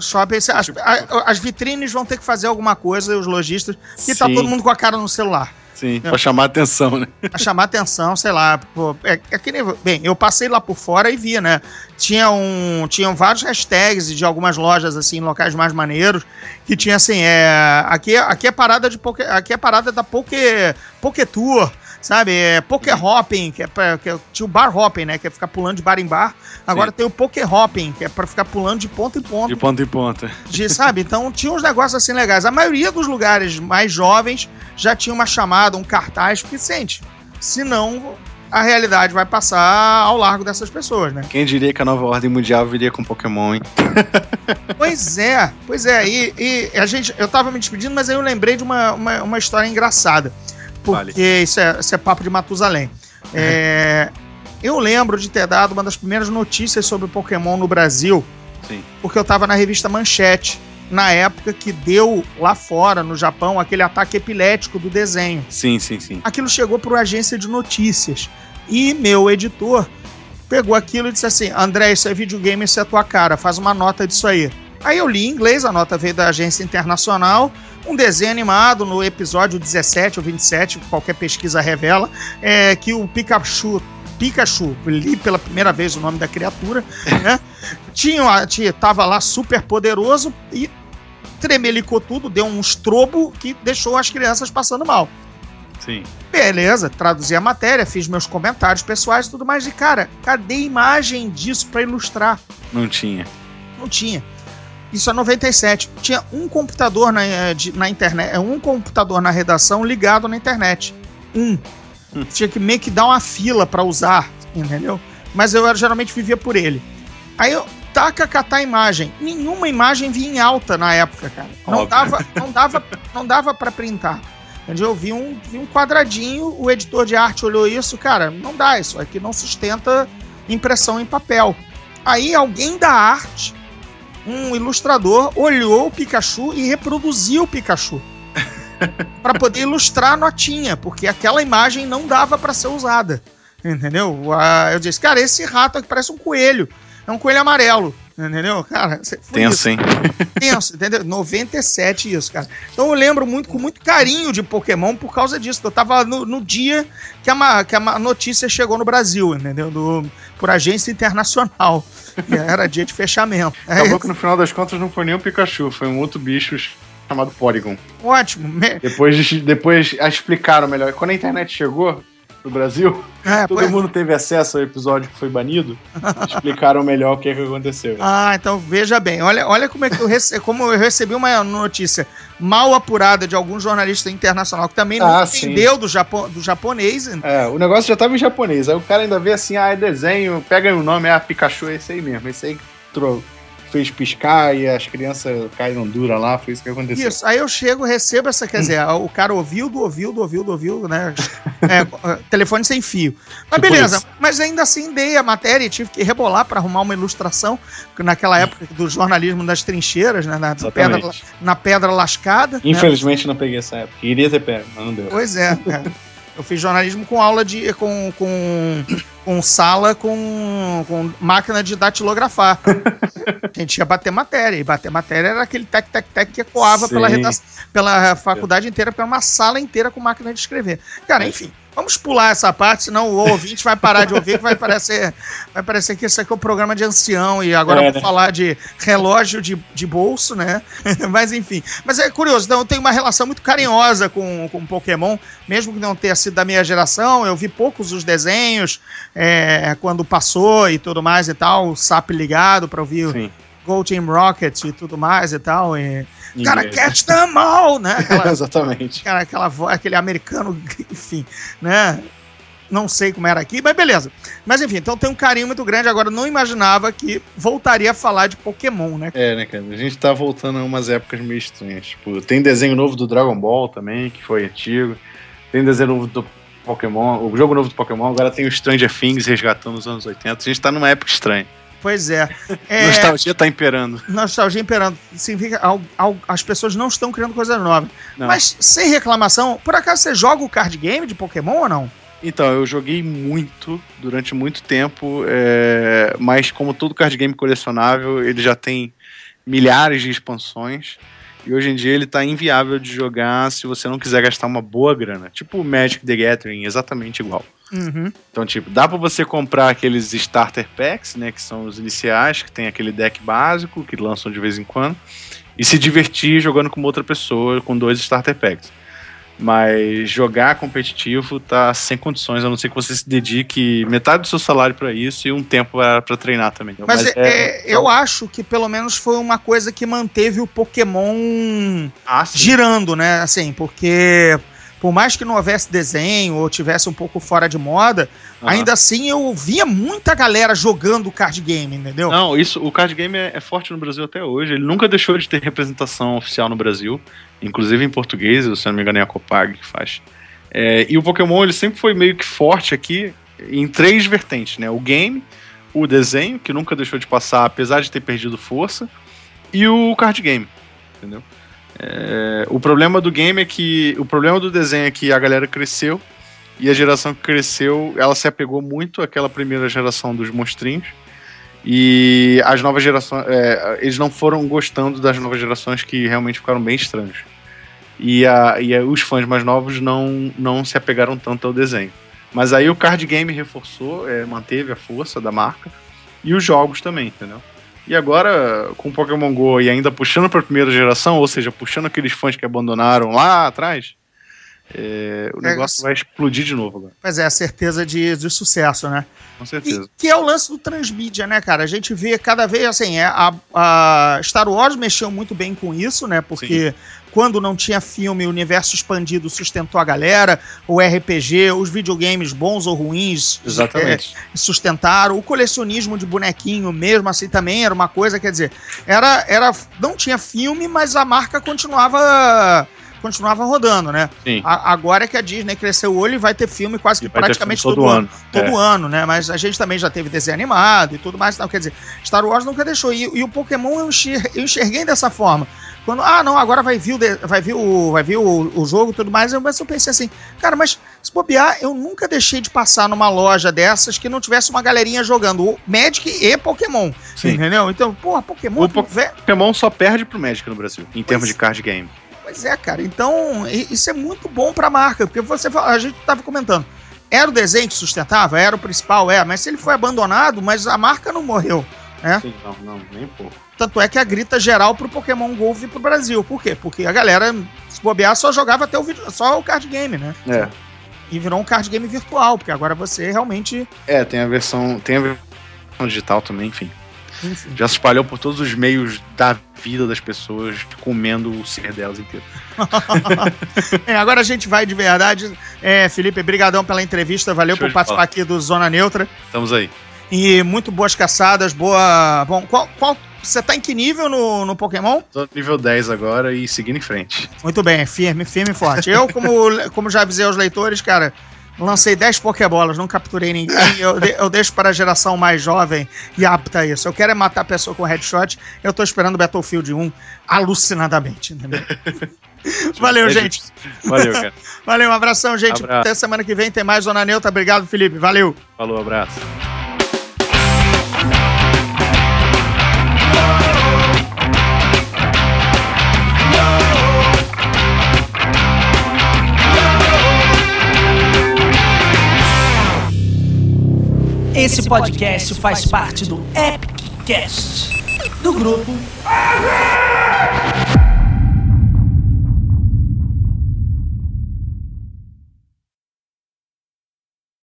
Shopping, as, a- as vitrines vão ter que fazer alguma coisa, os lojistas, que tá todo mundo com a cara no celular. Sim, É. pra chamar atenção, né? Pra chamar atenção, sei lá. pô, é, é que nem- bem, eu passei lá por fora e vi, né? Tinha um, tinham vários hashtags de algumas lojas, assim, em locais mais maneiros, que tinha assim, é, aqui, aqui é parada de Poké, aqui é parada da Poké, Poké Tour, sabe? É Poké Hopping, que é, pra, que é tinha o Bar Hopping, né? Que é ficar pulando de bar em bar. Agora Sim. tem o Poké Hopping, que é pra ficar pulando de ponta em ponta De ponta em ponta. de, sabe? Então tinha uns negócios assim legais. A maioria dos lugares mais jovens já tinha uma chamada, um cartaz, porque sente. Senão, a realidade vai passar ao largo dessas pessoas, né? Quem diria que a nova ordem mundial viria com Pokémon, hein? Pois é, pois é. E, e a gente, eu tava me despedindo, mas aí eu lembrei de uma, uma, uma história engraçada. Porque Vale. isso, é, isso é papo de Matusalém. É, eu lembro de ter dado uma das primeiras notícias sobre Pokémon no Brasil, Sim. porque eu tava na revista Manchete, na época que deu lá fora, no Japão, aquele ataque epilético do desenho. Sim, sim, sim. Aquilo chegou para uma agência de notícias. E meu editor pegou aquilo e disse assim: André, isso é videogame, isso é tua cara, faz uma nota disso aí. Aí eu li em inglês, a nota veio da agência internacional, um desenho animado no episódio 17 ou 27, qualquer pesquisa revela, é, que o Pikachu. Pikachu, li pela primeira vez o nome da criatura, né? Tinha, tinha, tava lá super poderoso e tremelicou tudo, deu um estrobo que deixou as crianças passando mal. Sim. Beleza, traduzi a matéria, fiz meus comentários pessoais e tudo mais. E, cara, cadê imagem disso pra ilustrar? Não tinha. Não tinha. Isso é 97. Tinha um computador na, eh, na internet, é um computador na redação ligado na internet. Um. Tinha que meio que dar uma fila pra usar, entendeu? Mas eu geralmente vivia por ele. Aí eu taca catar imagem. Nenhuma imagem vinha em alta na época, cara. Não Óbvio. dava, não dava, não dava para printar. Eu vi um, vi um quadradinho, o editor de arte olhou isso, cara, não dá, isso aqui não sustenta impressão em papel. Aí alguém da arte, um ilustrador, olhou o Pikachu e reproduziu o Pikachu. para poder ilustrar a notinha, porque aquela imagem não dava para ser usada. Entendeu? Ah, Eu disse, cara, esse rato aqui parece um coelho. É um coelho amarelo. Entendeu? Cara, foi isso Tenso, hein? tenso, entendeu? 97 isso, cara. Então eu lembro muito, com muito carinho de Pokémon por causa disso. Eu tava no, no dia que a, que a notícia chegou no Brasil, entendeu? Do, por agência internacional. E era dia de fechamento. É Acabou que no final das contas não foi nem o Pikachu, foi um outro bicho chamado Porygon. ótimo. Me- Depois, de- depois explicaram melhor. Quando a internet chegou no Brasil, É, todo pois- mundo teve acesso ao episódio que foi banido, explicaram melhor o que, que aconteceu. Ah, então veja bem. Olha, olha como é que eu, rece- como eu recebi uma notícia mal apurada de algum jornalista internacional que também não Ah, sim. entendeu do, japo, do japonês. É, o negócio já tava em japonês. Aí o cara ainda vê assim, ah, é desenho, pega o nome, ah, Pikachu é esse aí mesmo. Esse aí que tro- fez piscar e as crianças caíram dura lá, foi isso que aconteceu. Isso, aí eu chego, recebo essa, quer dizer, o cara ouviu, do ouviu, do ouviu, do ouviu, né? É, telefone sem fio. Mas Tipo beleza, isso. mas ainda assim dei a matéria e tive que rebolar para arrumar uma ilustração, que naquela época do jornalismo das trincheiras, né? Na, pedra, na pedra lascada. né? Infelizmente não peguei essa época. Iria ter pego, mas não deu. Pois é, cara. Eu fiz jornalismo com aula de. com, com, com sala com, com máquina de datilografar. A gente ia bater matéria. E bater matéria era aquele tec-tec-tec que ecoava Sim. pela, pela faculdade inteira, era uma sala inteira com máquina de escrever. Cara, enfim. Vamos pular essa parte, senão o ouvinte vai parar de ouvir, vai parecer, vai parecer que esse aqui é o programa de ancião, e agora É, eu vou né? falar de relógio de, de bolso, né? Mas enfim. Mas é curioso, então eu tenho uma relação muito carinhosa com, com Pokémon, mesmo que não tenha sido da minha geração. Eu vi poucos os desenhos é, quando passou e tudo mais e tal, o SAP ligado para ouvir o Sim. Go Team Rocket e tudo mais e tal. E, cara, catch them all, né? Aquela, Exatamente. cara, aquela voz, aquele americano, enfim, né? Não sei como era aqui, mas beleza. Mas enfim, então tem um carinho muito grande. Agora, não imaginava que voltaria a falar de Pokémon, né? É, né, cara? A gente tá voltando a umas épocas meio estranhas. Tipo, tem desenho novo do Dragon Ball também, que foi antigo. Tem desenho novo do Pokémon, o jogo novo do Pokémon, agora tem o Stranger Things resgatando os anos 80. A gente tá numa época estranha. Pois é. é Nostalgia tá imperando. nostalgia imperando. Significa al- al- as pessoas não estão criando coisas novas. Não. Mas sem reclamação, por acaso você joga o card game de Pokémon ou não? Então, eu joguei muito, durante muito tempo, é, mas como todo card game colecionável, ele já tem milhares de expansões. E hoje em dia ele tá inviável de jogar se você não quiser gastar uma boa grana. Tipo o Magic the Gathering, exatamente igual. Uhum. Então, tipo, dá pra você comprar aqueles starter packs, né, que são os iniciais, que tem aquele deck básico, que lançam de vez em quando, e se divertir jogando com outra pessoa com dois starter packs. Mas jogar competitivo tá sem condições, a não ser que você se dedique metade do seu salário pra isso e um tempo pra pra treinar também. Mas, é- é- eu acho que pelo menos foi uma coisa que manteve o Pokémon Ah, girando, né? Assim, porque por mais que não houvesse desenho ou tivesse um pouco fora de moda, Aham. ainda assim eu via muita galera jogando card game, entendeu? Não, isso, o card game é, é forte no Brasil até hoje. Ele nunca deixou de ter representação oficial no Brasil, inclusive em português, se não me engano é a Copag que faz. É, e o Pokémon ele sempre foi meio que forte aqui em três vertentes, né? O game, o desenho, que nunca deixou de passar, apesar de ter perdido força, e o card game, entendeu? É, o problema do game é que o problema do desenho é que a galera cresceu e a geração que cresceu, ela se apegou muito àquela primeira geração dos monstrinhos. E as novas gerações, é, eles não foram gostando das novas gerações que realmente ficaram bem estranhos. E, a, e a- os fãs mais novos não, não se apegaram tanto ao desenho. Mas aí o card game reforçou, é, manteve a força da marca. E os jogos também, entendeu? E agora, com Pokémon GO e ainda puxando para a primeira geração, ou seja, puxando aqueles fãs que abandonaram lá atrás, é, o negócio vai explodir de novo agora. Pois é, a certeza de, de sucesso, né? Com certeza. E, que é o lance do transmídia, né, cara? A gente vê cada vez assim, é, a, a Star Wars mexeu muito bem com isso, né? Porque quando não tinha filme, o universo expandido sustentou a galera, o RPG, os videogames bons ou ruins é, sustentaram, o colecionismo de bonequinho mesmo assim também era uma coisa, quer dizer, era, era não tinha filme, mas a marca continuava continuava rodando, né? Sim. A- agora é que a Disney cresceu o olho e vai ter filme quase que praticamente todo, todo ano. Todo ano, né? Mas a gente também já teve desenho animado e tudo mais. Então, quer dizer, Star Wars nunca deixou. E, e o Pokémon eu, enxer- eu enxerguei dessa forma. Quando, ah, não, agora vai vir o, vai vir o, vai vir o, o jogo e tudo mais. Eu, mas eu pensei assim, cara, mas se bobear, eu nunca deixei de passar numa loja dessas que não tivesse uma galerinha jogando Magic e Pokémon. Sim. Entendeu? Então, porra, Pokémon. O Po- velho, Pokémon só perde pro Magic no Brasil, em termos Pois- de card game. Pois é, cara. Então, isso é muito bom pra marca, porque você a gente tava comentando. Era o desenho que sustentava, era o principal, é, mas se ele foi abandonado, mas a marca não morreu. né? Sim, não, não, nem pouco. Tanto é que a grita geral pro Pokémon GO vir pro Brasil. Por quê? Porque a galera, se bobear, só jogava até o vídeo, só o card game, né? É. E virou um card game virtual, porque agora você realmente. É, tem a versão. Tem a versão digital também, enfim. Enfim. Já se espalhou por todos os meios da vida das pessoas, comendo o ser delas inteiro. É, agora a gente vai de verdade. É, Felipe, brigadão pela entrevista, valeu Show por participar bola. aqui do Zona Neutra. Estamos aí. E muito boas caçadas, boa. Bom, qual, qual- você tá em que nível no, no Pokémon? Tô nível 10 agora e seguindo em frente. Muito bem, firme, firme e forte. Eu, como, como já avisei aos leitores, cara, lancei 10 Pokébolas, não capturei ninguém. Eu, eu deixo para a geração mais jovem e apta a isso. Eu quero é matar a pessoa com headshot. Eu tô esperando Battlefield 1 alucinadamente, entendeu? Valeu, É gente. Valeu, cara. Valeu, um abração, gente. Abraço. Até semana que vem tem mais Zona Neutra. Obrigado, Felipe. Valeu. Falou, abraço. Esse podcast faz parte do Epic Cast do grupo